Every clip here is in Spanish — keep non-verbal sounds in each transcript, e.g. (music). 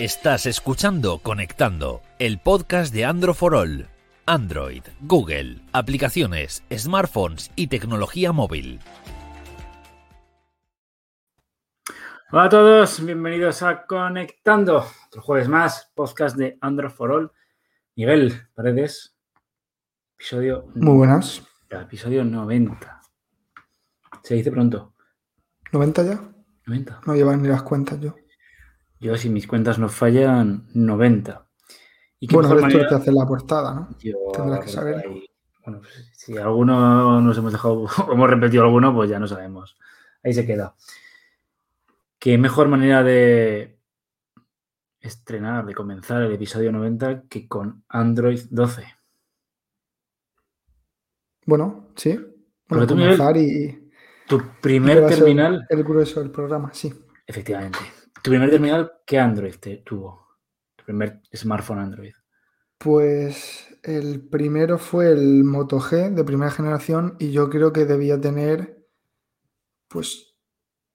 Estás escuchando Conectando, el podcast de Android for All. Android, Google, aplicaciones, smartphones y tecnología móvil. Hola a todos, bienvenidos a Conectando, otro jueves más, podcast de Android for All. Miguel Paredes, episodio. Muy buenas. Episodio 90. Se dice pronto. ¿90 ya? 90. No llevan ni las cuentas yo. Yo, si mis cuentas no fallan, 90. ¿Y qué bueno, esto que hace la portada, ¿no? Yo, Tendrás que saber. Bueno, pues, si alguno nos hemos dejado, (laughs) o hemos repetido alguno, pues ya no sabemos. Ahí se queda. ¿Qué mejor manera de estrenar, de comenzar el episodio 90 que con Android 12? Bueno, sí. Bueno, comenzar y. Tu primer terminal. El grueso del programa, sí. Efectivamente. ¿Tu primer terminal qué Android te tuvo? ¿Tu primer smartphone Android? Pues el primero fue el Moto G de primera generación y yo creo que debía tener, pues,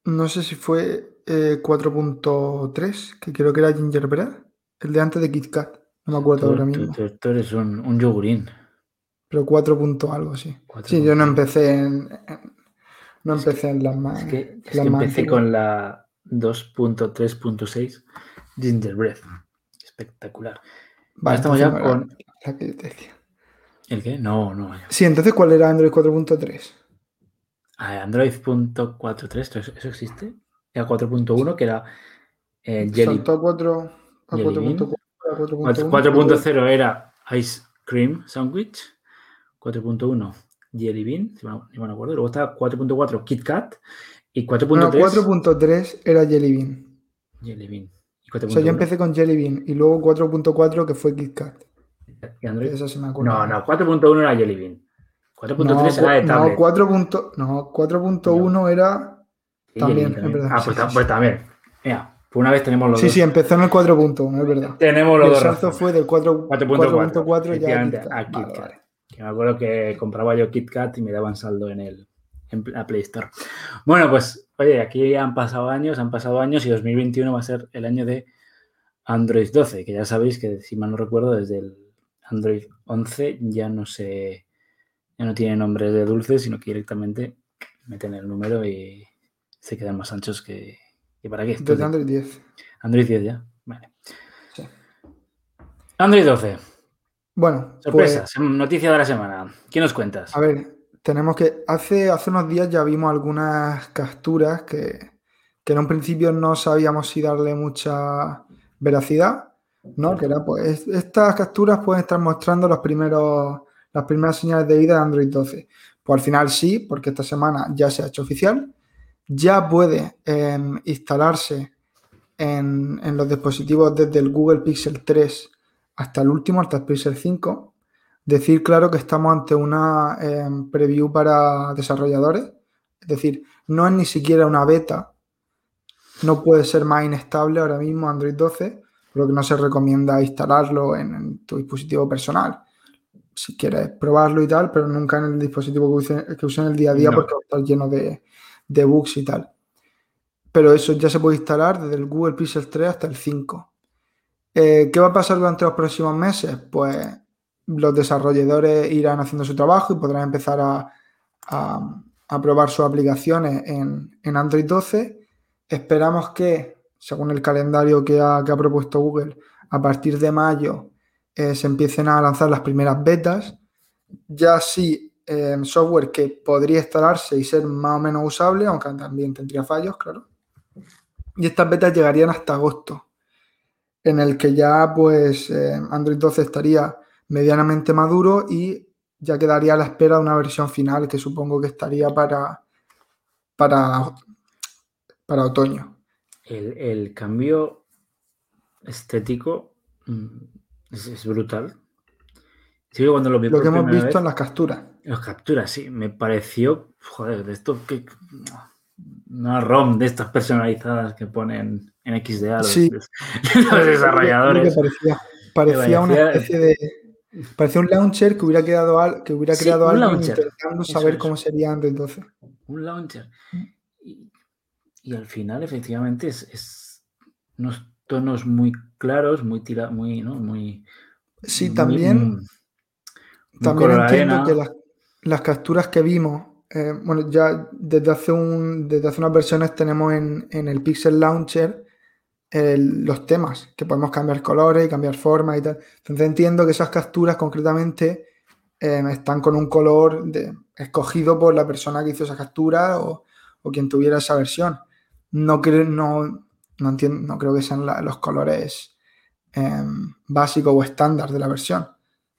no sé si fue 4.3, eh, que creo que era Gingerbread, el de antes de KitKat, no me acuerdo ahora mismo. Tú, eres un, un, yogurín. Pero 4. algo, sí. Sí, yo no empecé en, no empecé en las más. Es que, empecé con la 2.3.6 Gingerbread. Espectacular. Vale, estamos ya con. La que te decía. ¿El qué? No, no. Sí, entonces, ¿cuál era Android 4.3? Ah, Android.43, ¿eso existe? Era 4.1, que era eh, Jelly. Saltó a 4. A 4.0 era Ice Cream Sandwich. 4.1 Jelly Bean, si me acuerdo. Luego está 4.4 Kit Kat ¿Y 4.3? 4.3 era Jelly Bean. Jelly Bean. o sea, yo empecé con Jelly Bean y luego 4.4 que fue KitKat. ¿Y? Eso sí me acuerdo. No, no, 4.1 era Jelly Bean. 4.3 era de tablet. No, 4.1 no, era también, también. es verdad. Ah, pues, pues, también. Mira, pues una vez tenemos los sí, dos. Sí, sí, empezó en el 4.1, es verdad. Tenemos los el dos. El salto fue del 4.4 ya a KitKat. Que me acuerdo que compraba yo KitKat y me daban saldo en el, en la Play Store. Bueno, pues, oye, aquí ya han pasado años, han pasado años y 2021 va a ser el año de Android 12, que ya sabéis que, si mal no recuerdo, desde el Android 11 ya no se, ya no tiene nombres de dulces, sino que directamente meten el número y se quedan más anchos que, para qué. Desde Android 10. Android 10 ya, vale. Android 12. Bueno, sorpresas, pues noticia de la semana. ¿Qué nos cuentas? A ver, tenemos que. Hace, hace unos días ya vimos algunas capturas que, en un principio no sabíamos si darle mucha veracidad, ¿no? Que era, pues, estas capturas pueden estar mostrando los primeros, las primeras señales de vida de Android 12. Pues al final sí, porque esta semana ya se ha hecho oficial. Ya puede em, instalarse en, en, los dispositivos desde el Google Pixel 3 hasta el último, hasta el Pixel 5. Decir claro que estamos ante una em, preview para desarrolladores, es decir, no es ni siquiera una beta, no puede ser más inestable ahora mismo Android 12, por lo que no se recomienda instalarlo en, tu dispositivo personal. Si quieres probarlo y tal, pero nunca en el dispositivo que use, en el día a día porque va a estar lleno de, bugs y tal. Pero eso ya se puede instalar desde el Google Pixel 3 hasta el 5. Eh, ¿Qué va a pasar durante los próximos meses? Pues los desarrolladores irán haciendo su trabajo y podrán empezar a, probar sus aplicaciones en, Android 12. Esperamos que, según el calendario que ha, propuesto Google, a partir de mayo eh, se empiecen a lanzar las primeras betas. Ya sí, software que podría instalarse y ser más o menos usable, aunque también tendría fallos, claro. Y estas betas llegarían hasta agosto, en el que ya pues eh, Android 12 estaría medianamente maduro y ya quedaría a la espera de una versión final que supongo que estaría para, para, para otoño. El, cambio estético mm, es, brutal. cuando lo, lo que hemos visto en las capturas. En las capturas, sí. Me pareció, joder, de esto que... Una ROM de estas personalizadas que ponen en XDA los, (laughs) los desarrolladores. Parecía, parecía una especie de, Parecía un launcher que hubiera, quedado, que hubiera creado algo intentando saber cómo sería Android 12. Un launcher. Y, al final, efectivamente, es, tonos muy claros, muy tira, muy, ¿no? Muy. Sí, también. también entiendo que las, capturas que vimos, eh, bueno, ya desde hace un, desde hace unas versiones tenemos en, el Pixel Launcher los temas, que podemos cambiar colores y cambiar formas y tal. Entonces entiendo que esas capturas concretamente eh, están con un color escogido por la persona que hizo esa captura o, quien tuviera esa versión. No creo, no, no, entiendo, no creo que sean los colores em, básicos o estándar de la versión.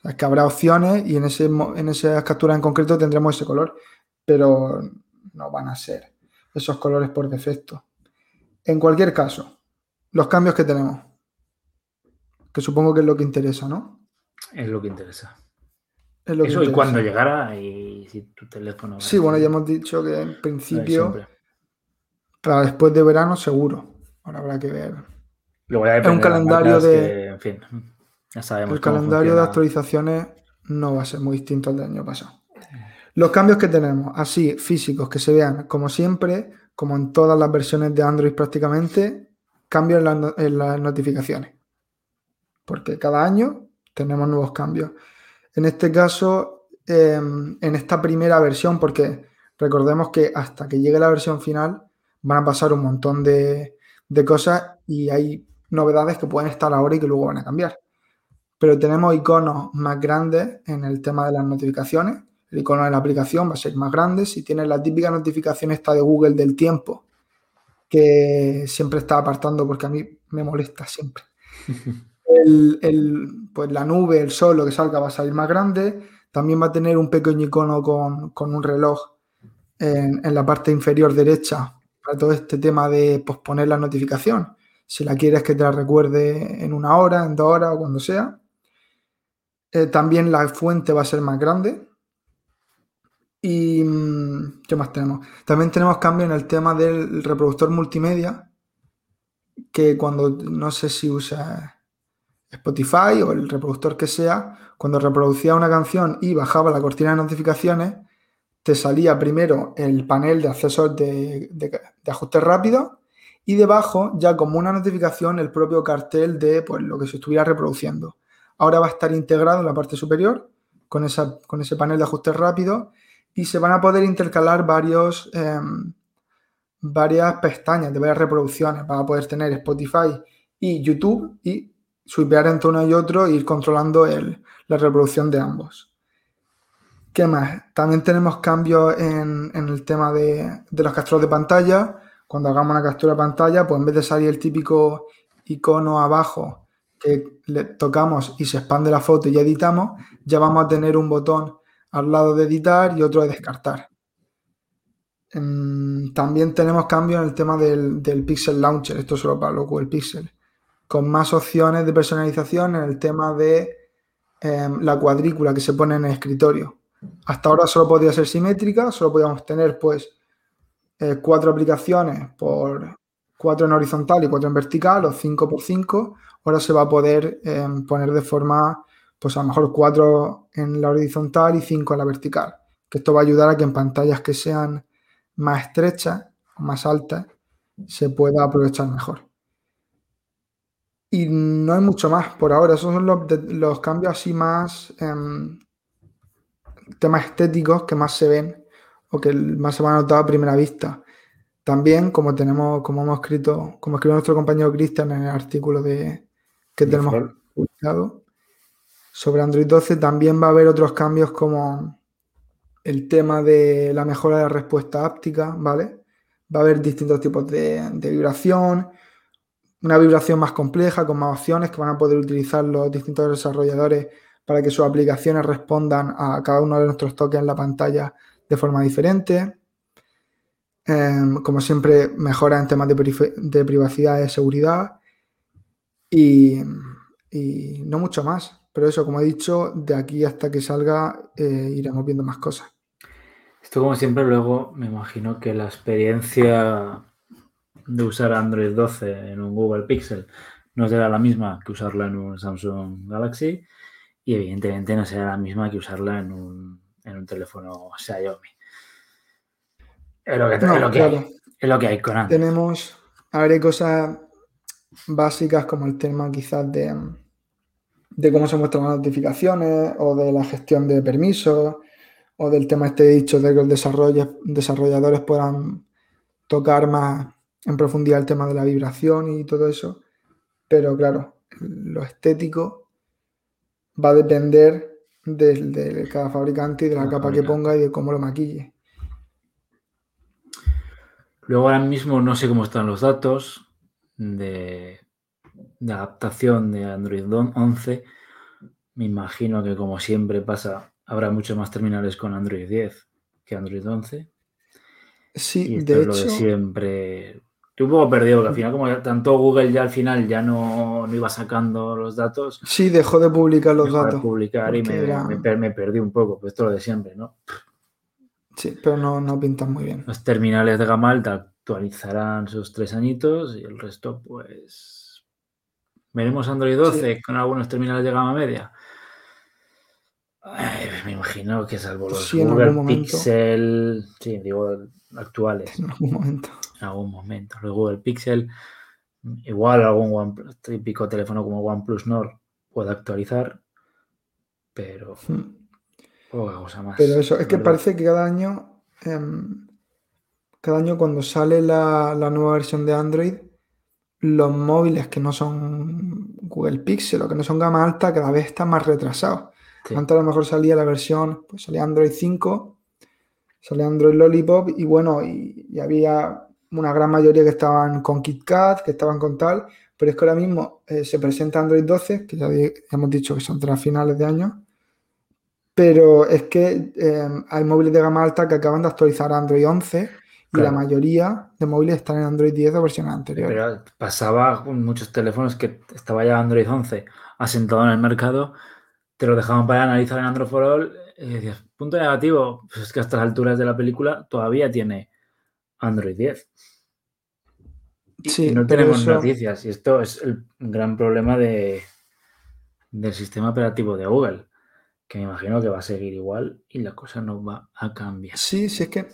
es que habrá opciones y en, ese, en esa captura en concreto tendremos ese color, pero no van a ser esos colores por defecto. En cualquier caso, los cambios que tenemos, que supongo que es lo que interesa, ¿no? Es lo que interesa. Eso y cuando llegara y si tu teléfono. Sí, bueno, ya hemos dicho que en principio para después de verano seguro. Ahora habrá que ver. es un calendario de. en fin, ya sabemos. El calendario de actualizaciones no va a ser muy distinto al del año pasado. Los cambios que tenemos, así físicos, que se vean como siempre, como en todas las versiones de Android prácticamente, cambios en las notificaciones. Porque cada año tenemos nuevos cambios. En este caso, em, en esta primera versión, porque recordemos que hasta que llegue la versión final van a pasar un montón de, cosas y hay novedades que pueden estar ahora y que luego van a cambiar. Pero tenemos iconos más grandes en el tema de las notificaciones. El icono de la aplicación va a ser más grande. Si tienes la típica notificación esta de Google del tiempo, que siempre está apartando porque a mí me molesta siempre. (laughs) el, pues la nube, el sol, lo que salga va a salir más grande. También va a tener un pequeño icono con, un reloj en, la parte inferior derecha para todo este tema de posponer la notificación. Si la quieres que te la recuerde en una hora, en dos horas o cuando sea. Eh, también la fuente va a ser más grande. ¿Y mm, qué más tenemos? También tenemos cambio en el tema del reproductor multimedia, que cuando no sé si usa Spotify o el reproductor que sea, cuando reproducía una canción y bajaba la cortina de notificaciones, te salía primero el panel de acceso de, de, ajuste rápido y debajo ya como una notificación el propio cartel de pues, lo que se estuviera reproduciendo. Ahora va a estar integrado en la parte superior con, esa, con ese panel de ajuste rápido y se van a poder intercalar varios, em, varias pestañas de varias reproducciones. Van a poder tener Spotify y YouTube y swipear entre uno y otro e ir controlando la reproducción de ambos. ¿Qué más? También tenemos cambios en, el tema de, los capturas de pantalla. Cuando hagamos una captura de pantalla, pues en vez de salir el típico icono abajo que le tocamos y se expande la foto y editamos, ya vamos a tener un botón al lado de editar y otro de descartar. Em, también tenemos cambios en el tema del, Pixel Launcher, esto solo para lo el Pixel con más opciones de personalización en el tema de em, la cuadrícula que se pone en el escritorio. Hasta ahora solo podía ser simétrica, solo podíamos tener pues eh, cuatro aplicaciones por cuatro en horizontal y cuatro en vertical o cinco por cinco. Ahora se va a poder em, poner de forma, pues a lo mejor cuatro en la horizontal y cinco en la vertical. Que esto va a ayudar a que en pantallas que sean más estrechas o más altas se pueda aprovechar mejor. Y no hay mucho más por ahora. Esos son los, cambios así más em, temas estéticos que más se ven o que más se van a notar a primera vista. También, como tenemos, como hemos escrito, como escribió nuestro compañero Cristian en el artículo de, que tenemos publicado sobre Android 12, también va a haber otros cambios como el tema de la mejora de la respuesta áptica, ¿vale? Va a haber distintos tipos de, de vibración, una vibración más compleja, con más opciones que van a poder utilizar los distintos desarrolladores para que sus aplicaciones respondan a cada uno de nuestros toques en la pantalla de forma diferente. Em, como siempre, mejora en temas de, privacidad y seguridad. Y, no mucho más. Pero eso, como he dicho, de aquí hasta que salga eh, iremos viendo más cosas. Esto, como siempre, luego me imagino que la experiencia de usar Android 12 en un Google Pixel no será la misma que usarla en un Samsung Galaxy y evidentemente no será la misma que usarla en un, en un teléfono Xiaomi. Es lo que, hay, es lo que hay con Android. Tenemos, hay cosas básicas como el tema quizás de, de cómo se muestran las notificaciones o de la gestión de permisos o del tema este dicho de que los desarrolladores puedan tocar más en profundidad el tema de la vibración y todo eso. Pero claro, lo estético va a depender de, cada fabricante y de la, capa que ponga y de cómo lo maquille. Luego ahora mismo no sé cómo están los datos de, adaptación de Android 11. Me imagino que como siempre pasa, habrá muchos más terminales con Android 10 que Android 11. Sí, de hecho. de siempre. Estoy un poco perdido, porque al final, como tanto Google ya al final ya no, iba sacando los datos. Sí, dejó de publicar los datos. De publicar y me, perdí un poco, pues esto lo de siempre, ¿no? Sí, pero no, no pintan muy bien. Los terminales de gama alta actualizarán sus tres añitos y el resto, pues. Veremos Android 12 con algunos terminales de gama media. me imagino que salvo los Google Pixel, sí, digo actuales. En algún momento. En algún momento. Los Google Pixel, igual algún típico teléfono como OnePlus Nord puede actualizar, pero hmm. poca cosa más. Pero eso, es que parece que cada año, em, cada año cuando sale la, la nueva versión de Android, los móviles que no son Google Pixel o que no son gama alta cada vez están más retrasados. Antes a lo mejor salía la versión, pues salía Android 5, salía Android Lollipop y bueno, y, había una gran mayoría que estaban con KitKat, que estaban con tal, pero es que ahora mismo eh, se presenta Android 12, que ya, hemos dicho que son tras finales de año, pero es que eh, hay móviles de gama alta que acaban de actualizar Android 11 y la mayoría de móviles están en Android 10 o versiones anteriores. Pero pasaba con muchos teléfonos que estaba ya Android 11 asentado en el mercado te lo dejaban para analizar en Android for All y decías, punto negativo, pues es que a estas alturas de la película todavía tiene Android 10. Sí, no tenemos noticias y esto es el gran problema de, del sistema operativo de Google, que me imagino que va a seguir igual y la cosa no va a cambiar. Sí, sí, es que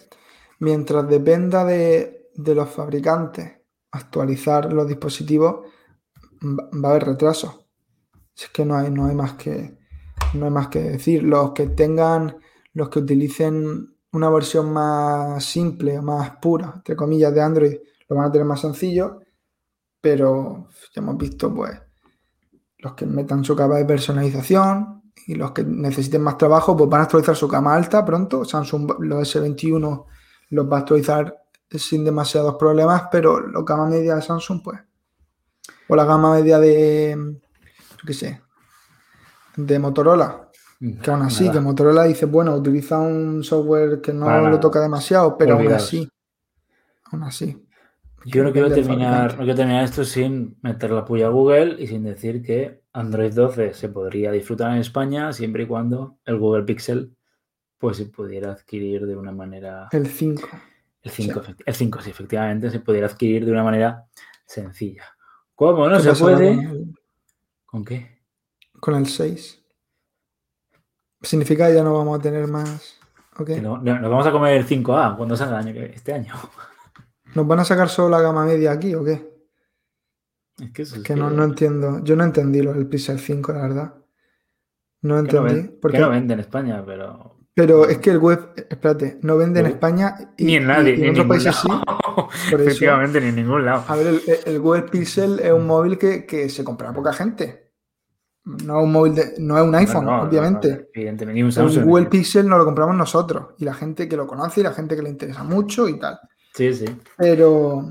mientras dependa de, de los fabricantes actualizar los dispositivos, va a haber retraso. Es que no hay, no hay más que, no hay más que decir. Los que tengan, los que utilicen una versión más simple, más pura, entre comillas, de Android, lo van a tener más sencillo, pero ya hemos visto, pues, los que metan su capa de personalización y los que necesiten más trabajo, pues van a actualizar su cama alta pronto. Samsung, los S21 los va a actualizar sin demasiados problemas, pero la gama media de Samsung, pues, o la gama media de, yo qué sé, de Motorola. Que aún así, que Motorola dice, bueno, utiliza un software que no lo toca demasiado, pero aún así. Aún así. Yo no quiero, terminar, no quiero terminar esto sin meter la puya a Google y sin decir que Android 12 se podría disfrutar en España siempre y cuando el Google Pixel pues se pudiera adquirir de una manera... El 5. El 5, el 5 sí, efectivamente, se pudiera adquirir de una manera sencilla. ¿Cómo no se puede? ¿Con qué? con el 6. Significa que ya no vamos a tener más. Okay. nos vamos a comer el 5A cuando salga este año. ¿Nos van a sacar solo la gama media aquí o qué? Es que, es que, No, no, entiendo. Yo no entendí lo del Pixel 5, la verdad. No entendí. No porque no vende en España, pero. Pero es que el web, espérate, no vende en España y, ni en nadie, ni en otros países sí. (laughs) (laughs) Efectivamente, ni en ningún lado. A ver, el, el Google Pixel es un móvil que, que se compra poca gente. No es un móvil no es un iPhone, obviamente. evidentemente, un, Samsung, Google Pixel no lo compramos nosotros. Y la gente que lo conoce y la gente que le interesa mucho y tal. Sí, sí. Pero.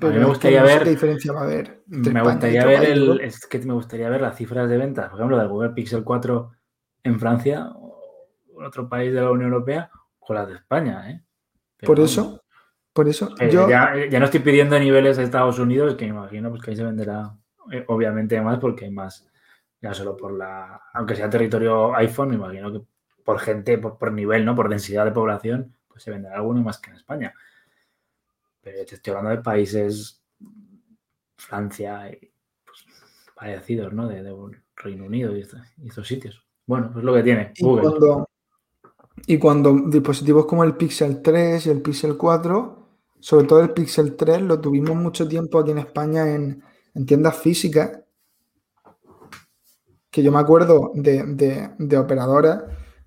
me gustaría ver. ¿Qué diferencia va a haber? Me gustaría ver el, es que me gustaría ver las cifras de ventas, por ejemplo, del Google Pixel 4 en Francia otro país de la Unión Europea con las de España, ¿eh? por eso, por eso. Eh, yo... ya, no estoy pidiendo niveles de Estados Unidos, que me imagino pues, que ahí se venderá, eh, obviamente, más porque hay más ya solo por la, aunque sea territorio iPhone, me imagino que por gente, por, nivel, ¿no? Por densidad de población, pues se venderá alguno más que en España. Pero te estoy hablando de países, Francia, y, pues, parecidos, ¿no? De, Reino Unido y, estos sitios. Bueno, pues lo que tiene Google. Y cuando, y cuando dispositivos como el Pixel 3 y el Pixel 4, sobre todo el Pixel 3, lo tuvimos mucho tiempo aquí en España en en tiendas físicas, que yo me acuerdo de, de, de operadoras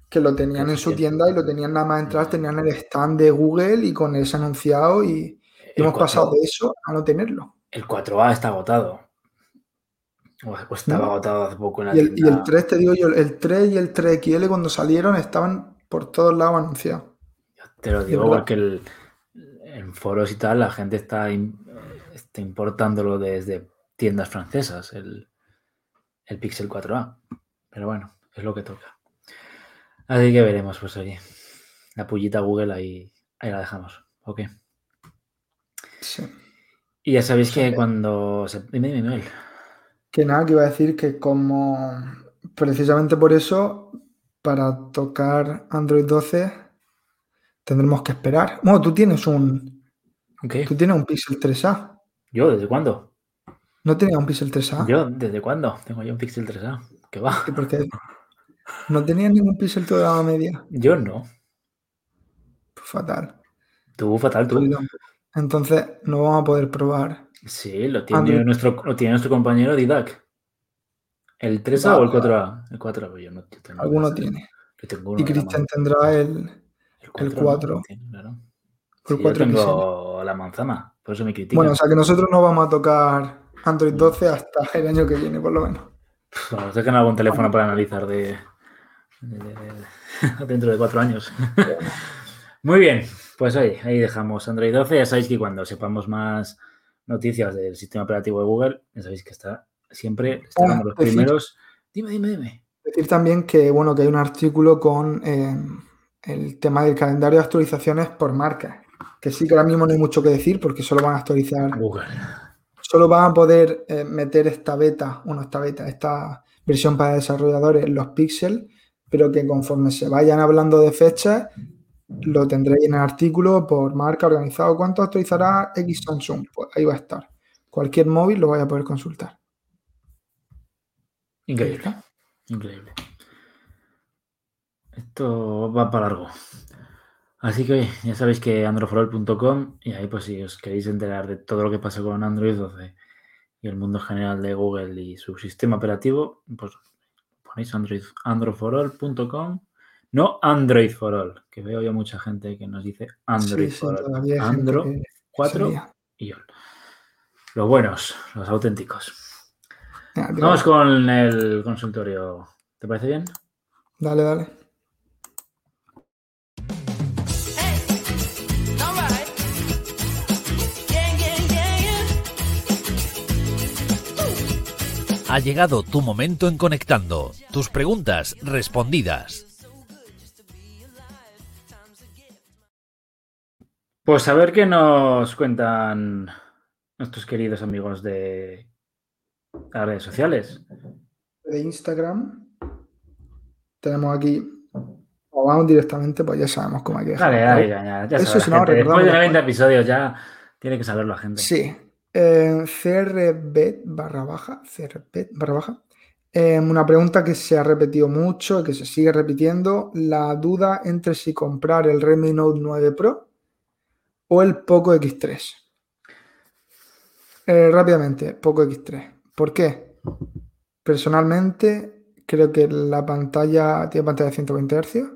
que lo tenían en su tienda y lo tenían nada más entrar, tenían el stand de Google y con ese anunciado y hemos pasado de eso a no tenerlo. El 4A está agotado. O estaba agotado hace poco en la y el, y el 3, te digo yo, el 3 y el 3XL cuando salieron estaban por todos lados anunciados. Te lo digo porque el, en foros y tal la gente está, está importándolo desde tiendas francesas, el, el Pixel 4A. Pero bueno, es lo que toca. Así que veremos, pues oye. La pullita Google ahí, ahí la dejamos. Ok. Sí. Y ya sabéis que cuando se. Dime, dime. Que nada, que iba a decir que como precisamente por eso, para tocar Android 12, tendremos que esperar. Bueno, tú tienes un. ¿Qué? Tú tienes un Pixel 3A. ¿Yo? ¿Desde cuándo? ¿No tenías un Pixel 3A? ¿Yo? ¿Desde cuándo? Tengo yo un Pixel 3A. ¿Qué va? Porque no tenías ningún Pixel toda la media. Yo no. Pues fatal. Tú, fatal, tú. Entonces no vamos a poder probar. Sí, lo tiene, nuestro, lo tiene nuestro compañero Didac. ¿El 3A o el 4A? El 4A, pues yo no yo tengo Alguno ese. tiene. Yo tengo uno Y Cristian tendrá el, el el 4. 4. ¿no? Tiene, claro. el Sí, yo 4 tengo la manzana, por eso me critican. Bueno, o sea que nosotros no vamos a tocar Android 12 hasta el año que viene, por lo menos. Bueno, sacan algún teléfono para analizar de, de- de- de- (laughs) dentro de cuatro años. (laughs) Muy bien, pues oye, ahí dejamos Android 12. Ya sabéis que cuando sepamos más noticias del sistema operativo de Google, ya sabéis que está siempre estaremos los decir- primeros. Dime, dime, dime. Decir también que, bueno, que hay un artículo con eh, el tema del calendario de actualizaciones por marca. Que sí que ahora mismo no hay mucho que decir porque solo van a actualizar, Google. solo van a poder eh, meter esta beta, bueno, esta beta, esta versión para desarrolladores los píxeles, pero que conforme se vayan hablando de fechas, lo tendréis en el artículo por marca organizado. ¿Cuánto actualizará X Samsung? Pues ahí va a estar. Cualquier móvil lo vaya a poder consultar. Increíble. Increíble. Esto va para largo. Así que oye, ya sabéis que androforol.com y ahí pues si os queréis enterar de todo lo que pasa con Android 12 y el mundo general de Google y su sistema operativo, pues ponéis Android, androforall.com, no Android for All, que veo yo mucha gente que nos dice Android Sí, sí, for All. todavía hay gente Andro que 4 sería. y All. Los buenos, los auténticos. Tira. Vamos con el consultorio. ¿Te parece bien? Dale, dale. Ha llegado tu momento en Conectando. Tus preguntas respondidas. Pues a ver qué nos cuentan nuestros queridos amigos de las redes sociales. De Instagram tenemos aquí. O vamos directamente, pues ya sabemos cómo hay que Dale, dejarlo. dale, ya, ya, ya Eso sabe si la no. Después de recordamos 90 episodios ya tiene que saberlo la gente. Sí. Eh, CRBet barra baja. CRBet barra baja. Eh, una pregunta que se ha repetido mucho y que se sigue repitiendo. La duda entre si comprar el Redmi Note 9 Pro o el Poco X3. Eh, rápidamente, Poco X3. ¿Por qué? Personalmente, creo que la pantalla tiene pantalla de 120 Hz.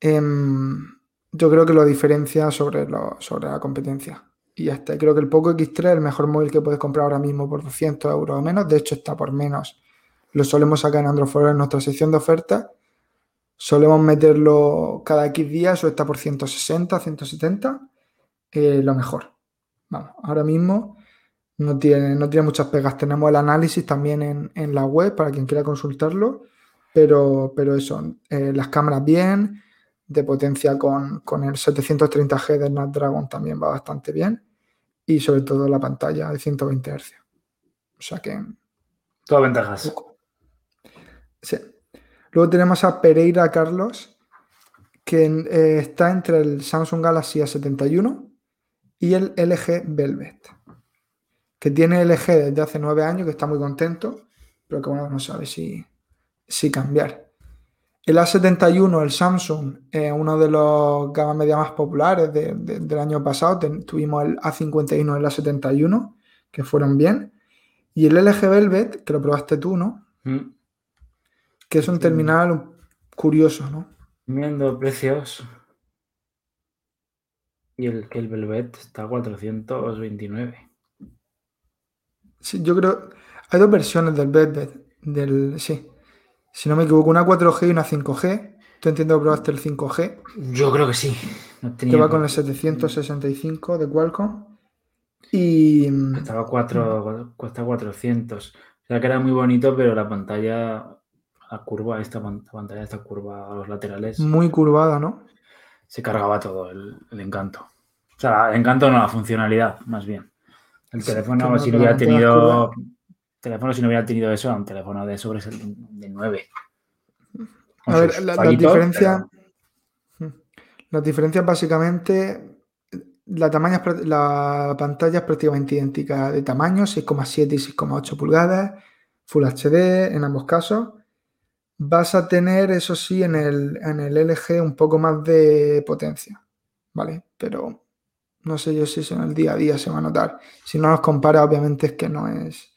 Em, yo creo que lo diferencia sobre la competencia. Y ya está. Creo que el Poco X3 es el mejor móvil que puedes comprar ahora mismo por 200 euros o menos. De hecho, está por menos. Lo solemos sacar en Android en nuestra sección de ofertas. Solemos meterlo cada X días o está por 160, 170. eh, lo mejor. Vamos, ahora mismo no tiene, no tiene muchas pegas. Tenemos el análisis también en, en la web para quien quiera consultarlo. Pero, pero eso, eh, las cámaras bien, de potencia con, con el 730G de Snapdragon también va bastante bien. Y sobre todo la pantalla de 120 Hz. O sea que Todas ventajas. Sí. Luego tenemos a Pereira Carlos, que eh, está entre el Samsung Galaxy A71 y el LG Velvet, que tiene LG desde hace nueve años, que está muy contento, pero que bueno, no sabe si, si cambiar. El A71, el Samsung, uno de los gama media más populares de- de- del año pasado. Ten- tuvimos el A51 y el A71, que fueron bien. Y el LG Velvet, que lo probaste tú, ¿no? Mm. Que es un terminal curioso, ¿no? Viendo precios. Y el que el Velvet está a 429. Sí, yo creo. Hay dos versiones del Velvet. Del, sí. Si no me equivoco, una 4G y una 5G. Tú entiendo que probaste el 5G, Yo creo que sí. No que va con el 765 de Qualcomm. Y. mm, Estaba 4, cuesta 400. O sea que era muy bonito, pero la pantalla, la curva, esta pan- la pantalla, esta curva a los laterales, Muy curvada, ¿no? se cargaba todo el, el encanto. O sea, el encanto no, la funcionalidad, más bien. El Sí, teléfono, si no hubiera tenido. teléfono, si no hubiera tenido eso, un teléfono de sobre de 9. A ver, la, la diferencia. Las diferencias básicamente. La, tamaño la pantalla es prácticamente idéntica de tamaño, 6,7 y 6,8 pulgadas, Full HD en ambos casos. Vas a tener, eso sí, en el, en el LG un poco más de potencia, ¿vale? Pero no sé yo si eso en el día a día se va a notar. Si no nos compara, obviamente es que no es,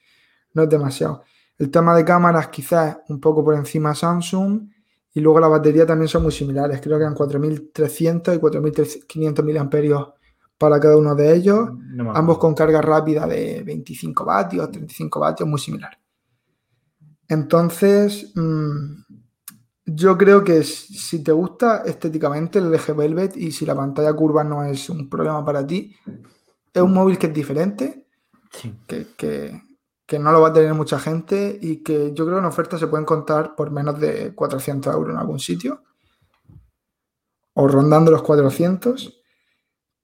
no es demasiado. El tema de cámaras quizás un poco por encima Samsung y luego la batería también son muy similares. Creo que eran 4.300 y 4.500 miliamperios para cada uno de ellos. No Ambos con carga rápida de 25 vatios, 35 vatios, muy similar. Entonces, mm, yo creo que si te gusta estéticamente el LG Velvet y si la pantalla curva no es un problema para ti, es un móvil que es diferente, Sí. que, que- que no lo va a tener mucha gente y que yo creo que en oferta se puede encontrar por menos de 400 euros en algún sitio o rondando los 400,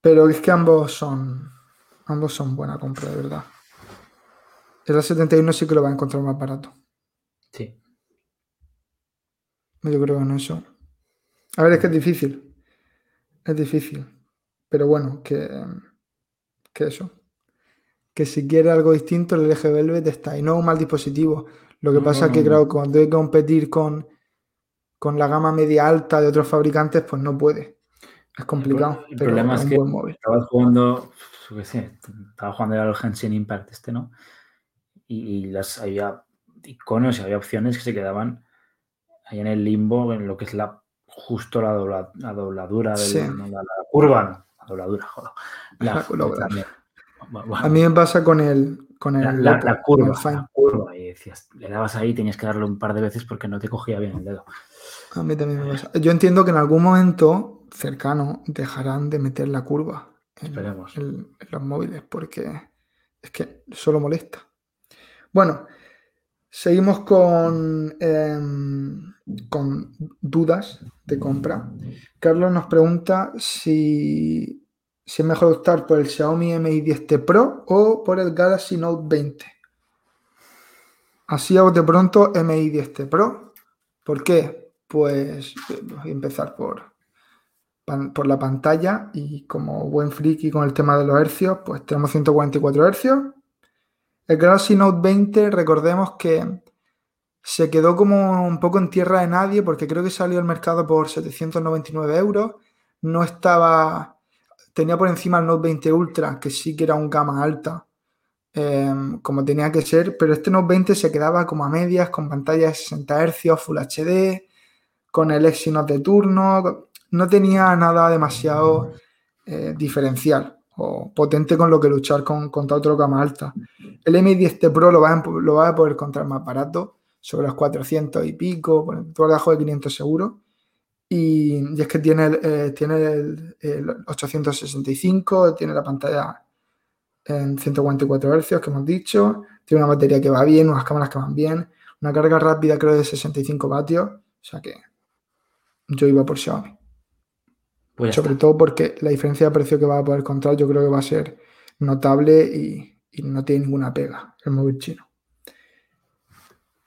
pero es que ambos son, ambos son buena compra, de verdad. El A71 sí que lo va a encontrar más barato. Sí. Yo creo que en eso. A ver, es que es difícil. Es difícil. Pero bueno, que, que eso. Que si quiere algo distinto, el LG Velvet está ahí. No es un mal dispositivo. Lo que No, pasa no, es que, no, claro, no. cuando hay que competir con, con la gama media alta de otros fabricantes, pues no puede. Es complicado. El problema es que estabas jugando, yo qué sé, estaba jugando al Genshin Impact este, ¿no? Y, y las había iconos y había opciones que se quedaban ahí en el limbo, en lo que es la justo la, dobla- la dobladura Sí. no, la, la curva, no, la dobladura, joder. También. Bueno, A mí me pasa con el, con el, la, la- Oppo, la con el curva, Find. la curva, y decías, le dabas ahí, tenías que darle un par de veces porque no te cogía bien el dedo. A mí también me pasa. Yo entiendo que en algún momento cercano dejarán de meter la curva en, Esperemos. en los móviles porque es que solo molesta. Bueno, seguimos con, em, con dudas de compra. Carlos nos pregunta si, si es mejor optar por el Xiaomi Mi 10T Pro o por el Galaxy Note 20. Así a bote pronto Mi 10T Pro. ¿Por qué? Pues eh, voy a empezar por, por la pantalla y como buen friki con el tema de los hercios, pues tenemos 144 hercios. El Galaxy Note 20, recordemos que se quedó como un poco en tierra de nadie porque creo que salió al mercado por 799 euros. No estaba, tenía por encima el Note 20 Ultra, que sí que era un gama alta, em, como tenía que ser, pero este Note 20 se quedaba como a medias, con pantalla de 60 Hz, Full HD, con el Exynos de turno, no tenía nada demasiado eh, diferencial o potente con lo que luchar con, contra otro gama alta. El M10T Pro lo vas, a, lo vas a poder encontrar más barato, sobre los 400 y pico, por debajo de 500 seguro. Y, y es que tiene, eh, tiene el, el 865, tiene la pantalla en 144 Hz, que hemos dicho, tiene una batería que va bien, unas cámaras que van bien, una carga rápida creo de 65 vatios, o sea que yo iba por Xiaomi. Pues Sobre está. todo porque la diferencia de precio que va a poder encontrar yo creo que va a ser notable y, y no tiene ninguna pega el móvil chino.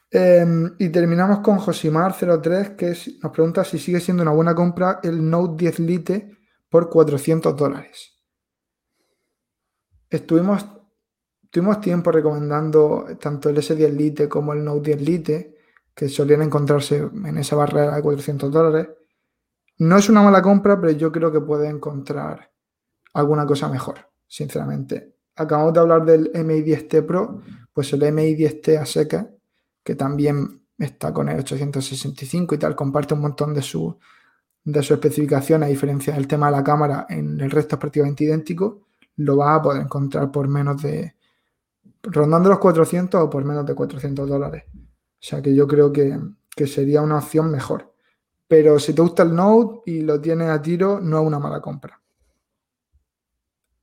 Em, y terminamos con Josimar03 que es- nos pregunta si sigue siendo una buena compra el Note 10 Lite por 400 dólares. Estuvimos, tuvimos tiempo recomendando tanto el S10 Lite como el Note 10 Lite que solían encontrarse en esa barrera de 400 dólares. No es una mala compra, pero yo creo que puede encontrar alguna cosa mejor, sinceramente. acabamos de hablar del MI 10T Pro, pues el MI 10T a que también está con el 865 y tal, comparte un montón de su, de su especificación, a diferencia del tema de la cámara, en el resto es prácticamente idéntico, lo vas a poder encontrar por menos de, rondando los 400 o por menos de 400 dólares. O sea que yo creo que, que sería una opción mejor. Pero si te gusta el Note y lo tienes a tiro, no es una mala compra.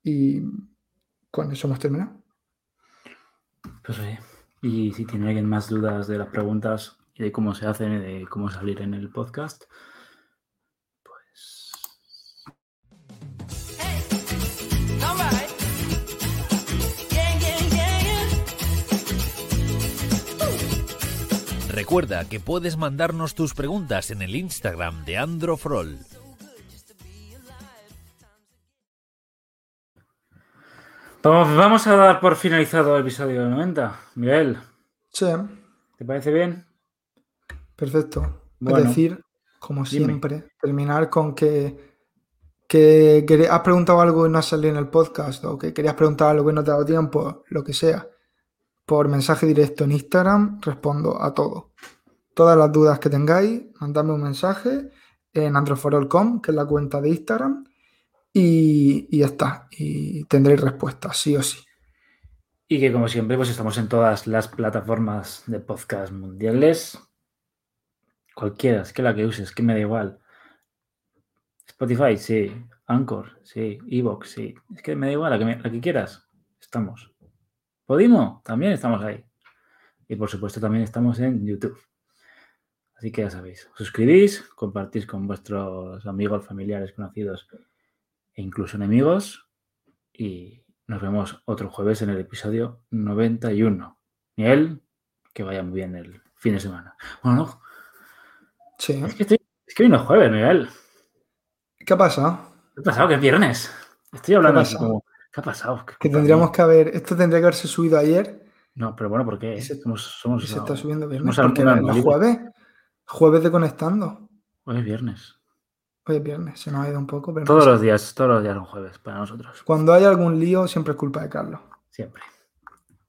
Y con eso hemos terminado. Pues oye, y si tiene alguien más dudas de las preguntas y de cómo se hacen y de cómo salir en el podcast, Recuerda que puedes mandarnos tus preguntas en el Instagram de Androfrol. vamos, vamos a dar por finalizado el episodio 90. Miguel, Sí, ¿te parece bien? perfecto. Bueno, es decir, como dime. siempre, terminar con que, que has preguntado algo y no has salido en el podcast, o que querías preguntar algo y no te ha dado tiempo, lo que sea. Por mensaje directo en Instagram respondo a todo. Todas las dudas que tengáis, mandadme un mensaje en androforol.com, que es la cuenta de Instagram, y, ya está. Y tendréis respuesta, sí o sí. Y que como siempre, pues estamos en todas las plataformas de podcast mundiales. Cualquiera, es que la que uses, que me da igual. Spotify, sí. Anchor, sí. Evox, sí. Es que me da igual, la que, la que quieras. Estamos. Podimo, también estamos ahí. Y por supuesto también estamos en YouTube. Así que ya sabéis, suscribís, compartís con vuestros amigos, familiares, conocidos e incluso enemigos. Y nos vemos otro jueves en el episodio 91. Miguel, que vaya muy bien el fin de semana. Bueno, no, Sí. es que, estoy, es que hoy no es jueves, Miguel. ¿Qué ha pasado? ¿Qué ha pasado? Es viernes. Estoy hablando ¿Qué como. ¿Qué ha pasado? ¿Qué Que tendríamos mía? que haber. Esto tendría que haberse subido ayer No, pero bueno, ¿por qué? Se- somos, somos, se está subiendo viernes. Porque era libre. jueves. Jueves de conectando. Hoy es viernes. Hoy es viernes, se nos ha ido un poco, pero Todos los días, todos los días son jueves para nosotros. Cuando hay algún lío, siempre es culpa de Carlos. Siempre.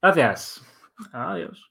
Gracias. Adiós.